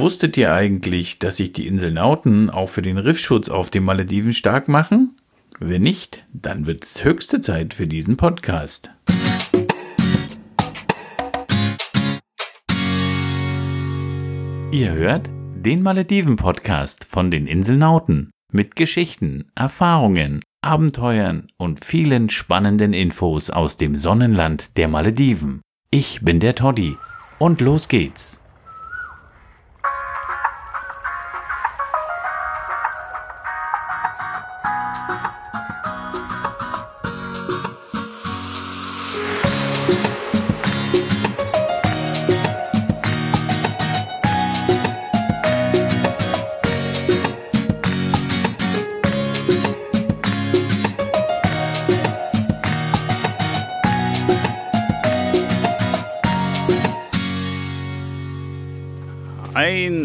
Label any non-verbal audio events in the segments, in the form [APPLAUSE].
Wusstet ihr eigentlich, dass sich die Inselnauten auch für den Riffschutz auf den Malediven stark machen? Wenn nicht, dann wird es höchste Zeit für diesen Podcast. Ihr hört den Malediven-Podcast von den Inselnauten mit Geschichten, Erfahrungen, Abenteuern und vielen spannenden Infos aus dem Sonnenland der Malediven. Ich bin der Toddy und los geht's.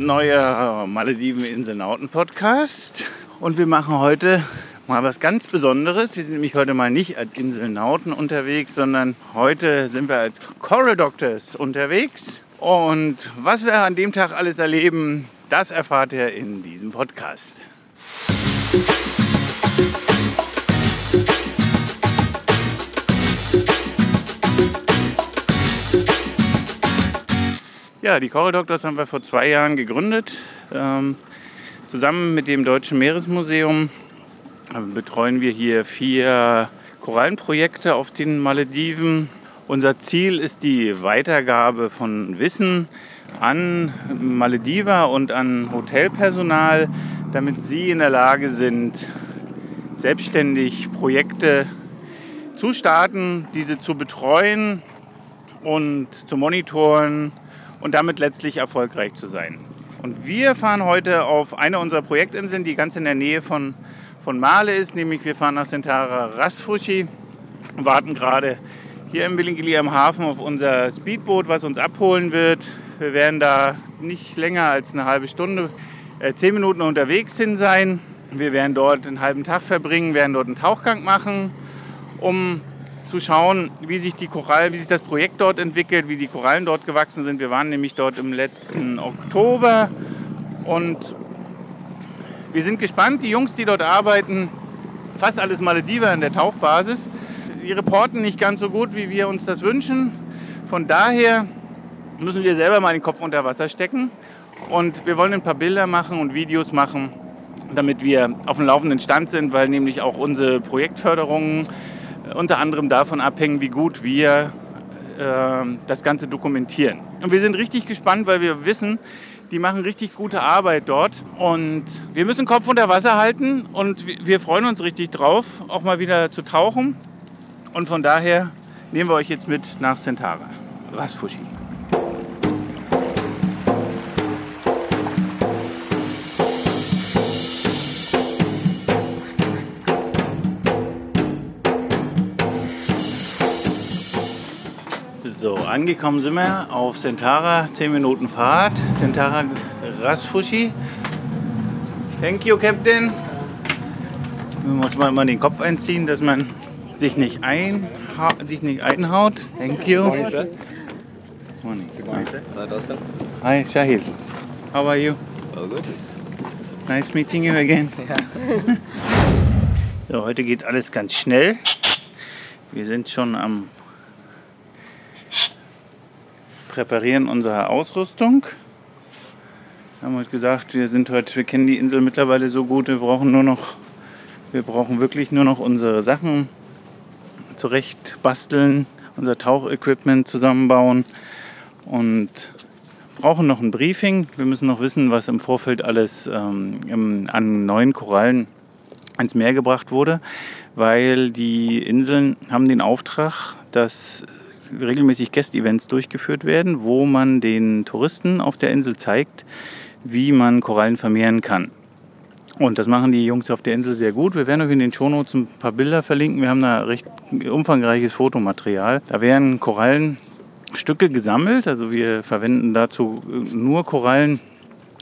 Neuer Malediven-Inselnauten-Podcast. Und wir machen heute mal was ganz Besonderes. Wir sind nämlich heute mal nicht als Inselnauten unterwegs, sondern heute sind wir als Coral Doctors unterwegs. Und was wir an dem Tag alles erleben, das erfahrt ihr in diesem Podcast. Ja, die Coral Doctors haben wir vor zwei Jahren gegründet. Ähm, zusammen mit dem Deutschen Meeresmuseum äh, betreuen wir hier vier Korallenprojekte auf den Malediven. Unser Ziel ist die Weitergabe von Wissen an Malediver und an Hotelpersonal, damit sie in der Lage sind, selbstständig Projekte zu starten, diese zu betreuen und zu monitoren und damit letztlich erfolgreich zu sein. Und wir fahren heute auf eine unserer Projektinseln, die ganz in der Nähe von, von Male ist, nämlich wir fahren nach Sentara Rasfushi und warten gerade hier im Billingili am Hafen auf unser Speedboot, was uns abholen wird. Wir werden da nicht länger als eine halbe Stunde, äh, zehn Minuten unterwegs hin sein. Wir werden dort einen halben Tag verbringen, werden dort einen Tauchgang machen, um zu schauen, wie sich die Korallen, wie sich das Projekt dort entwickelt, wie die Korallen dort gewachsen sind. Wir waren nämlich dort im letzten Oktober und wir sind gespannt. Die Jungs, die dort arbeiten, fast alles Malediver in der Tauchbasis. Die reporten nicht ganz so gut, wie wir uns das wünschen. Von daher müssen wir selber mal den Kopf unter Wasser stecken und wir wollen ein paar Bilder machen und Videos machen, damit wir auf dem laufenden Stand sind, weil nämlich auch unsere Projektförderungen unter anderem davon abhängen, wie gut wir äh, das Ganze dokumentieren. Und wir sind richtig gespannt, weil wir wissen, die machen richtig gute Arbeit dort und wir müssen Kopf unter Wasser halten und wir freuen uns richtig drauf, auch mal wieder zu tauchen. Und von daher nehmen wir euch jetzt mit nach Centaura. Was Fushi. Angekommen sind wir auf Sentara, 10 Minuten Fahrt. Sentara Rasfushi. Thank you, Captain. Man muss man mal den Kopf einziehen, dass man sich nicht, einha sich nicht einhaut. Thank you. Morning, sir. Morning. Good morning, sir. Hello, Dostan. Hi, Shahil. How are you? All good. Nice meeting you again. Ja. [LAUGHS] So, heute geht alles ganz schnell. Wir sind schon am Präparieren unserer Ausrüstung. Wir haben heute gesagt, wir sind heute, wir kennen die Insel mittlerweile so gut, wir brauchen nur noch, wir brauchen wirklich nur noch unsere Sachen zurecht basteln, unser Tauchequipment zusammenbauen und brauchen noch ein Briefing. Wir müssen noch wissen, was im Vorfeld alles ähm, im, an neuen Korallen ans Meer gebracht wurde, weil die Inseln haben den Auftrag, dass regelmäßig Guest-Events durchgeführt werden, wo man den Touristen auf der Insel zeigt, wie man Korallen vermehren kann. Und das machen die Jungs auf der Insel sehr gut. Wir werden euch in den Shownotes ein paar Bilder verlinken. Wir haben da recht umfangreiches Fotomaterial. Da werden Korallenstücke gesammelt. Also wir verwenden dazu nur Korallen,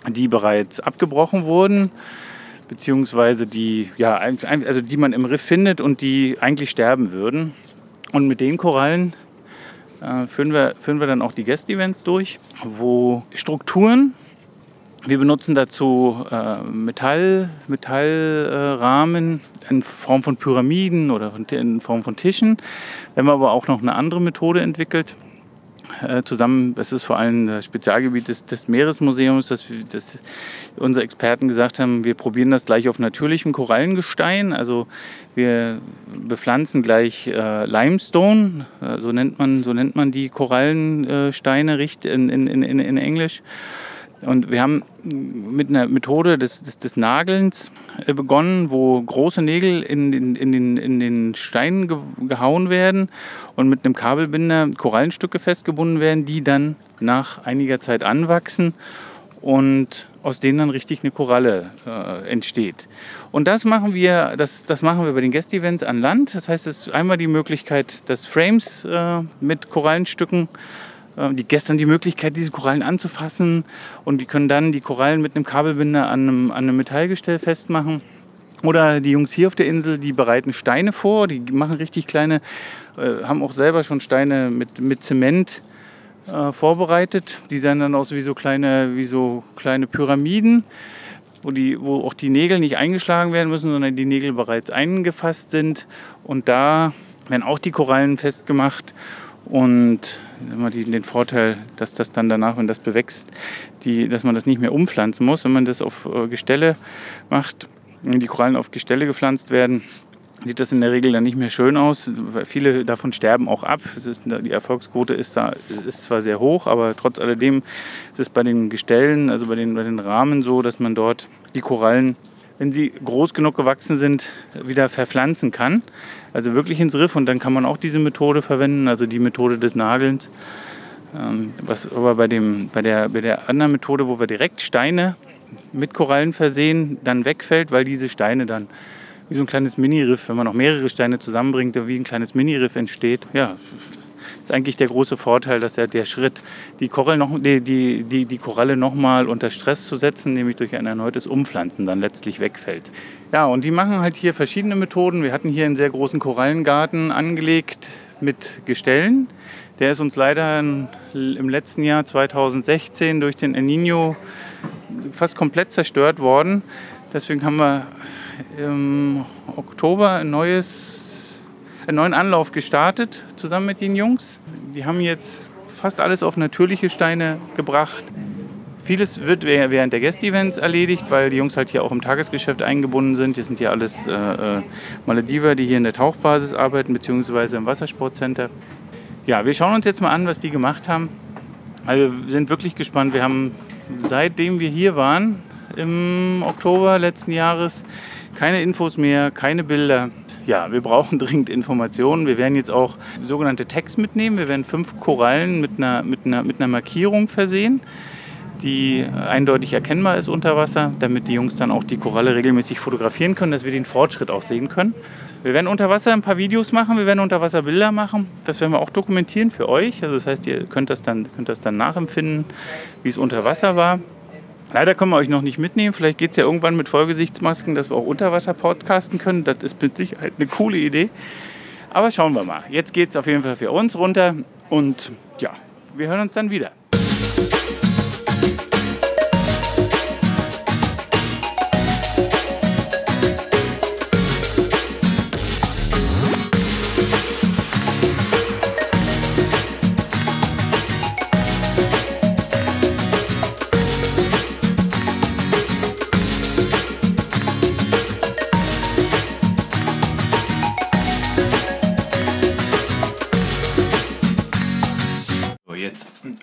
die bereits abgebrochen wurden beziehungsweise die, ja, also die man im Riff findet und die eigentlich sterben würden. Und mit den Korallen äh, führen, wir, führen wir dann auch die Guest-Events durch, wo Strukturen Wir benutzen dazu äh, Metall, Metallrahmen äh, in Form von Pyramiden oder in Form von Tischen. Wir haben aber auch noch eine andere Methode entwickelt. Äh, zusammen, das ist vor allem das Spezialgebiet des, des Meeresmuseums, dass, wir, dass unsere Experten gesagt haben, wir probieren das gleich auf natürlichem Korallengestein. Also wir bepflanzen gleich äh, Limestone, äh, so, nennt man, so nennt man die Korallensteine in, in, in, in Englisch. Und wir haben mit einer Methode des, des, des Nagelns äh, begonnen, wo große Nägel in, in, in, den, in den Stein gehauen werden und mit einem Kabelbinder Korallenstücke festgebunden werden, die dann nach einiger Zeit anwachsen und aus denen dann richtig eine Koralle äh, entsteht. Und das machen wir, das, das machen wir bei den Guest-Events an Land. Das heißt, es ist einmal die Möglichkeit, dass Frames äh, mit Korallenstücken die gestern die Möglichkeit, diese Korallen anzufassen und die können dann die Korallen mit einem Kabelbinder an einem, an einem Metallgestell festmachen. Oder die Jungs hier auf der Insel, die bereiten Steine vor, die machen richtig kleine, äh, haben auch selber schon Steine mit, mit Zement äh, vorbereitet. Die sehen dann aus wie so kleine, wie so kleine Pyramiden, wo, die, wo auch die Nägel nicht eingeschlagen werden müssen, sondern die Nägel bereits eingefasst sind. Und da werden auch die Korallen festgemacht und den Vorteil, dass das dann danach, wenn das bewächst, die, dass man das nicht mehr umpflanzen muss. Wenn man das auf äh, Gestelle macht, wenn die Korallen auf Gestelle gepflanzt werden, sieht das in der Regel dann nicht mehr schön aus. Viele davon sterben auch ab. Ist, die Erfolgsquote ist da ist zwar sehr hoch, aber trotz alledem ist es bei den Gestellen, also bei den, bei den Rahmen so, dass man dort die Korallen wenn sie groß genug gewachsen sind, wieder verpflanzen kann. Also wirklich ins Riff und dann kann man auch diese Methode verwenden, also die Methode des Nagelns. Ähm, was aber bei, dem, bei, der, bei der anderen Methode, wo wir direkt Steine mit Korallen versehen, dann wegfällt, weil diese Steine dann wie so ein kleines Mini-Riff, wenn man noch mehrere Steine zusammenbringt, wie ein kleines Mini-Riff entsteht. Ja, ist eigentlich der große Vorteil, dass ja der Schritt, die, Koralle noch, die, die, die, die Koralle nochmal unter Stress zu setzen, nämlich durch ein erneutes Umpflanzen, dann letztlich wegfällt. Ja, und die machen halt hier verschiedene Methoden. Wir hatten hier einen sehr großen Korallengarten angelegt mit Gestellen. Der ist uns leider im letzten Jahr 2016 durch den El Nino fast komplett zerstört worden. Deswegen haben wir im Oktober ein neues einen neuen Anlauf gestartet, zusammen mit den Jungs. Die haben jetzt fast alles auf natürliche Steine gebracht. Vieles wird während der Guest-Events erledigt, weil die Jungs halt hier auch im Tagesgeschäft eingebunden sind. Hier sind ja alles äh, äh, Malediver, die hier in der Tauchbasis arbeiten, beziehungsweise im Wassersportcenter. Ja, wir schauen uns jetzt mal an, was die gemacht haben. Also wir sind wirklich gespannt. Wir haben seitdem wir hier waren, im Oktober letzten Jahres, keine Infos mehr, keine Bilder ja, wir brauchen [LAUGHS] dringend Informationen. Wir werden jetzt auch sogenannte Tags mitnehmen. Wir werden fünf Korallen mit einer, mit einer, mit einer Markierung versehen, die eindeutig erkennbar ist unter Wasser, damit die Jungs dann auch die Koralle regelmäßig fotografieren können, dass wir den Fortschritt auch sehen können. Wir werden unter Wasser ein paar Videos machen, wir werden unter Wasser Bilder machen. Das werden wir auch dokumentieren für euch. Also das heißt, ihr könnt das dann, könnt das dann nachempfinden, wie es unter Wasser war. Leider können wir euch noch nicht mitnehmen. Vielleicht geht es ja irgendwann mit Vollgesichtsmasken, dass wir auch unter Wasser podcasten können. Das ist mit Sicherheit eine coole Idee. Aber schauen wir mal. Jetzt geht es auf jeden Fall für uns runter. Und ja, wir hören uns dann wieder.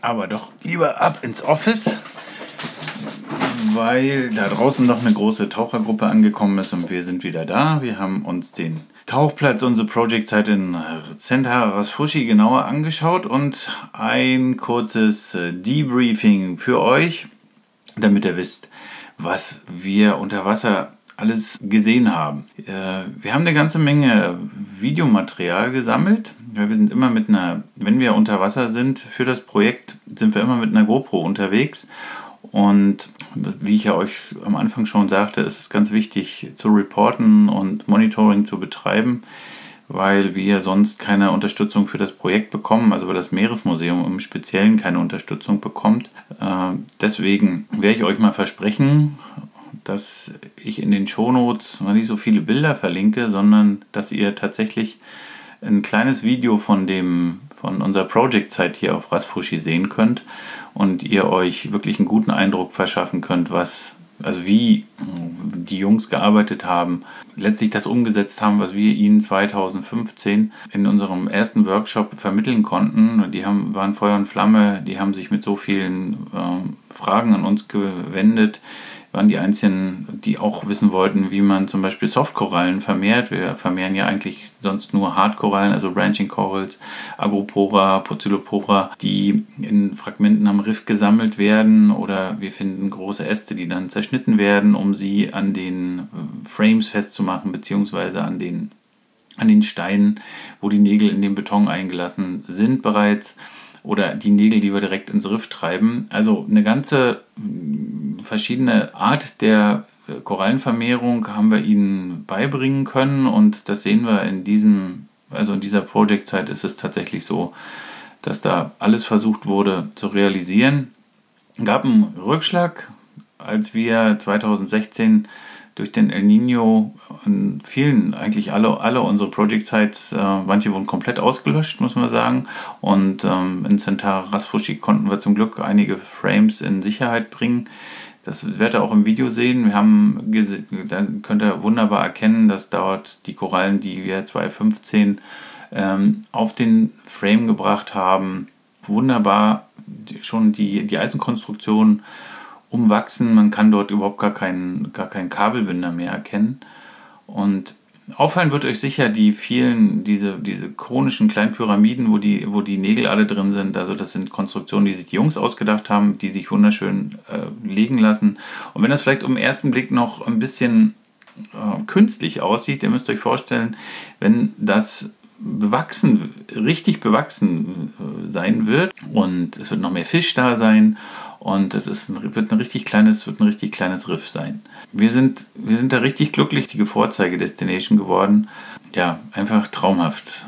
Aber doch lieber ab ins Office, weil da draußen noch eine große Tauchergruppe angekommen ist und wir sind wieder da. Wir haben uns den Tauchplatz, unsere Projektzeit in Center Rasfushi genauer angeschaut und ein kurzes äh, Debriefing für euch, damit ihr wisst, was wir unter Wasser alles gesehen haben. Äh, wir haben eine ganze Menge Videomaterial gesammelt. wir sind immer mit einer, wenn wir unter Wasser sind für das Projekt, sind wir immer mit einer GoPro unterwegs. Und wie ich ja euch am Anfang schon sagte, ist es ganz wichtig zu reporten und Monitoring zu betreiben, weil wir sonst keine Unterstützung für das Projekt bekommen, also weil das Meeresmuseum im Speziellen keine Unterstützung bekommt. Äh, deswegen werde ich euch mal versprechen, dass ich in den Shownotes nicht so viele Bilder verlinke, sondern dass ihr tatsächlich ein kleines Video von dem von unserer Project-Zeit hier auf Rasfushi sehen könnt und ihr euch wirklich einen guten Eindruck verschaffen könnt, was also wie die Jungs gearbeitet haben, letztlich das umgesetzt haben, was wir ihnen 2015 in unserem ersten Workshop vermitteln konnten. Die haben, waren Feuer und Flamme, die haben sich mit so vielen äh, Fragen an uns gewendet waren die einzigen, die auch wissen wollten, wie man zum Beispiel Softkorallen vermehrt. Wir vermehren ja eigentlich sonst nur Hardkorallen, also Branching Corals, Agropora, Poecilopora, die in Fragmenten am Riff gesammelt werden oder wir finden große Äste, die dann zerschnitten werden, um sie an den äh, Frames festzumachen, beziehungsweise an den, an den Steinen, wo die Nägel in den Beton eingelassen sind bereits oder die Nägel, die wir direkt ins Riff treiben. Also eine ganze mm, verschiedene Art der äh, Korallenvermehrung haben wir ihnen beibringen können und das sehen wir in diesem, also in dieser Projektzeit ist es tatsächlich so, dass da alles versucht wurde zu realisieren. Gab einen Rückschlag, als wir 2016 durch den El Nino in vielen, eigentlich alle, alle unsere Project Sites, äh, manche wurden komplett ausgelöscht, muss man sagen. Und ähm, in Centaur Rasfushi konnten wir zum Glück einige Frames in Sicherheit bringen. Das werdet ihr auch im Video sehen. Wir haben, da könnt ihr wunderbar erkennen, dass dort die Korallen, die wir 2015 ähm, auf den Frame gebracht haben, wunderbar schon die, die Eisenkonstruktion umwachsen. Man kann dort überhaupt gar keinen, gar keinen Kabelbinder mehr erkennen. Und auffallen wird euch sicher die vielen, diese, diese chronischen kleinen Pyramiden, wo die, wo die Nägel alle drin sind. Also das sind Konstruktionen, die sich die Jungs ausgedacht haben, die sich wunderschön äh, legen lassen. Und wenn das vielleicht um den ersten Blick noch ein bisschen äh, künstlich aussieht, ihr müsst euch vorstellen, wenn das bewachsen, richtig bewachsen äh, sein wird und es wird noch mehr Fisch da sein und es ist ein, wird, ein richtig kleines, wird ein richtig kleines Riff sein. Wir sind, wir sind da richtig glücklich, die Vorzeige-Destination geworden. Ja, einfach traumhaft,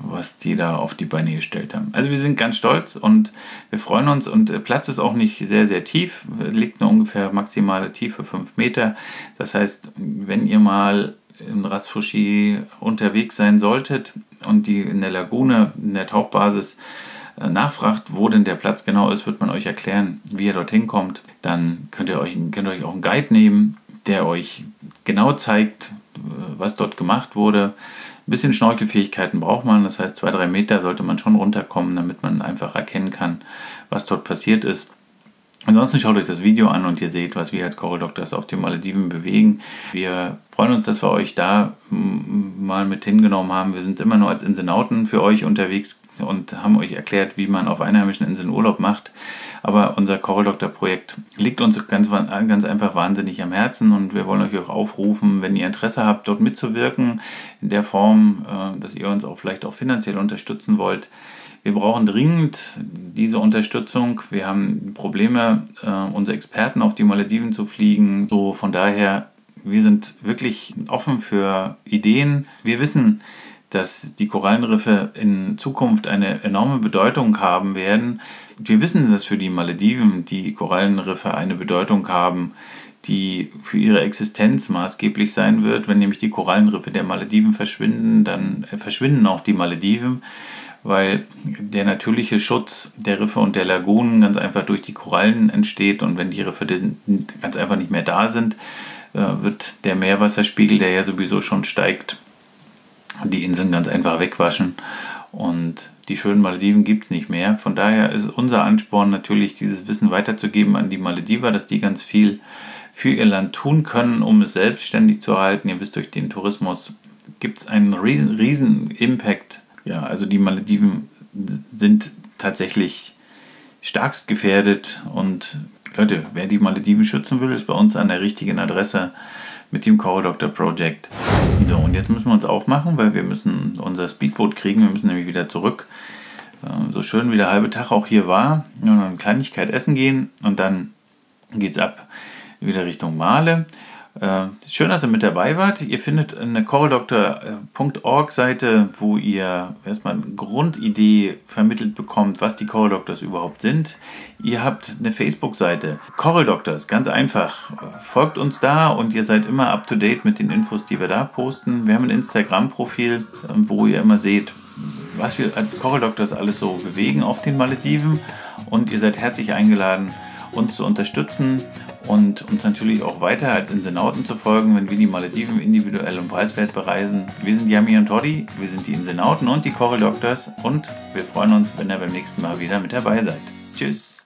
was die da auf die Beine gestellt haben. Also wir sind ganz stolz und wir freuen uns und der Platz ist auch nicht sehr, sehr tief, liegt nur ungefähr maximale Tiefe 5 Meter. Das heißt, wenn ihr mal in Rasfushi unterwegs sein solltet und die in der Lagune, in der Tauchbasis äh, nachfragt, wo denn der Platz genau ist, wird man euch erklären, wie ihr dorthin kommt. Dann könnt ihr euch, könnt ihr euch auch einen Guide nehmen, der euch genau zeigt, äh, was dort gemacht wurde. Ein bisschen Schnorkelfähigkeiten braucht man, das heißt zwei, drei Meter sollte man schon runterkommen, damit man einfach erkennen kann, was dort passiert ist. Ansonsten schaut euch das Video an und ihr seht, was wir als Coral Doctors auf den Malediven bewegen. Wir freuen uns, dass wir euch da mal mit hingenommen haben. Wir sind immer nur als Inselnauten für euch unterwegs und haben euch erklärt, wie man auf einheimischen Inseln Urlaub macht. Aber unser Coral Doctor Projekt liegt uns ganz, ganz einfach wahnsinnig am Herzen und wir wollen euch auch aufrufen, wenn ihr Interesse habt, dort mitzuwirken, in der Form, äh, dass ihr uns auch vielleicht auch finanziell unterstützen wollt wir brauchen dringend diese Unterstützung. Wir haben Probleme, äh, unsere Experten auf die Malediven zu fliegen. So von daher, wir sind wirklich offen für Ideen. Wir wissen, dass die Korallenriffe in Zukunft eine enorme Bedeutung haben werden. Wir wissen, dass für die Malediven die Korallenriffe eine Bedeutung haben, die für ihre Existenz maßgeblich sein wird. Wenn nämlich die Korallenriffe der Malediven verschwinden, dann verschwinden auch die Malediven weil der natürliche Schutz der Riffe und der Lagunen ganz einfach durch die Korallen entsteht und wenn die Riffe ganz einfach nicht mehr da sind, wird der Meerwasserspiegel, der ja sowieso schon steigt, die Inseln ganz einfach wegwaschen und die schönen Malediven gibt es nicht mehr. Von daher ist unser Ansporn natürlich, dieses Wissen weiterzugeben an die Malediver, dass die ganz viel für ihr Land tun können, um es selbstständig zu erhalten. Ihr wisst, durch den Tourismus gibt es einen riesen, riesen Impact ja, also die Malediven sind tatsächlich starkst gefährdet und Leute, wer die Malediven schützen will, ist bei uns an der richtigen Adresse mit dem Coral Doctor Project. So, und jetzt müssen wir uns aufmachen, weil wir müssen unser Speedboot kriegen, wir müssen nämlich wieder zurück. Ähm, so schön wie der halbe Tag auch hier war, und eine Kleinigkeit essen gehen und dann geht's ab wieder Richtung Male. Äh, schön, dass ihr mit dabei wart. Ihr findet eine choreldoctor.org Seite, wo ihr erstmal eine Grundidee vermittelt bekommt, was die Choral Doctors überhaupt sind. Ihr habt eine Facebook-Seite, Choral Doctors, ganz einfach. Folgt uns da und ihr seid immer up to date mit den Infos, die wir da posten. Wir haben ein Instagram-Profil, wo ihr immer seht, was wir als Choral Doctors alles so bewegen auf den Malediven. Und ihr seid herzlich eingeladen, uns zu unterstützen und uns natürlich auch weiter als Insenauten zu folgen, wenn wir die Malediven individuell und preiswert bereisen. Wir sind Yami und Toddy, wir sind die Insenauten und die Choral Doctors und wir freuen uns, wenn ihr beim nächsten Mal wieder mit dabei seid. Tschüss!